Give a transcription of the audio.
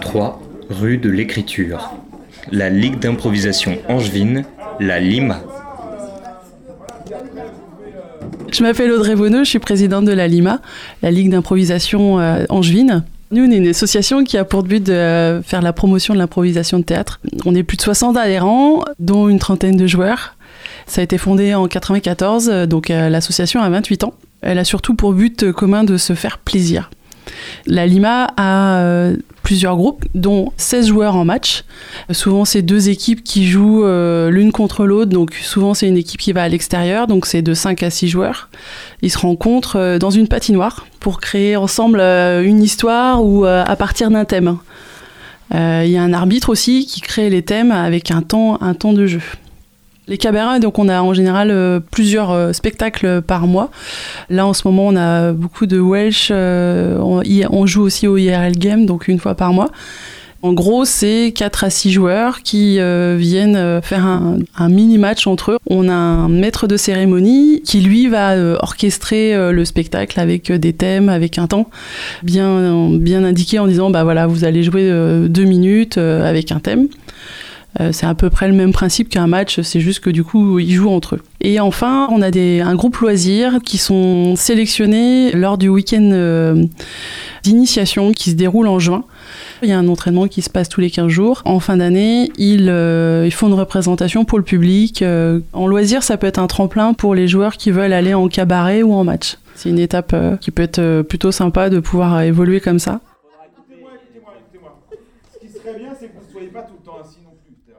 3 rue de l'Écriture. La Ligue d'improvisation angevine, la Lima. Je m'appelle Audrey Bonneau, je suis présidente de la Lima, la Ligue d'improvisation euh, angevine. Nous, on est une association qui a pour but de euh, faire la promotion de l'improvisation de théâtre. On est plus de 60 adhérents, dont une trentaine de joueurs. Ça a été fondé en 94, euh, donc l'association a 28 ans. Elle a surtout pour but commun de se faire plaisir. La Lima a euh, plusieurs groupes, dont 16 joueurs en match. Souvent, c'est deux équipes qui jouent euh, l'une contre l'autre. Donc, souvent, c'est une équipe qui va à l'extérieur. Donc, c'est de 5 à 6 joueurs. Ils se rencontrent euh, dans une patinoire pour créer ensemble une histoire ou à partir d'un thème. Il y a un arbitre aussi qui crée les thèmes avec un temps de jeu. Les cabarets, donc on a en général euh, plusieurs euh, spectacles par mois. Là en ce moment on a beaucoup de Welsh, euh, on, joue aussi au IRL Game, donc une fois par mois. En gros, c'est 4 à 6 joueurs qui viennent faire un, mini-match entre eux. On a un maître de cérémonie qui, lui, va orchestrer le spectacle avec des thèmes, avec un temps bien, bien indiqué en disant, bah voilà, vous allez jouer euh, deux minutes avec un thème. Euh, c'est à peu près le même principe qu'un match, c'est juste que du coup, ils jouent entre eux. Et enfin, on a des, un groupe loisirs qui sont sélectionnés lors du week-end euh, d'initiation qui se déroule en juin. Il y a un entraînement qui se passe tous les 15 jours. En fin d'année, ils, euh, ils font une représentation pour le public. Euh, en loisir, ça peut être un tremplin pour les joueurs qui veulent aller en cabaret ou en match. C'est une étape qui peut être plutôt sympa de pouvoir évoluer comme ça. pas tout le temps ainsi non plus. Que